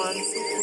woman.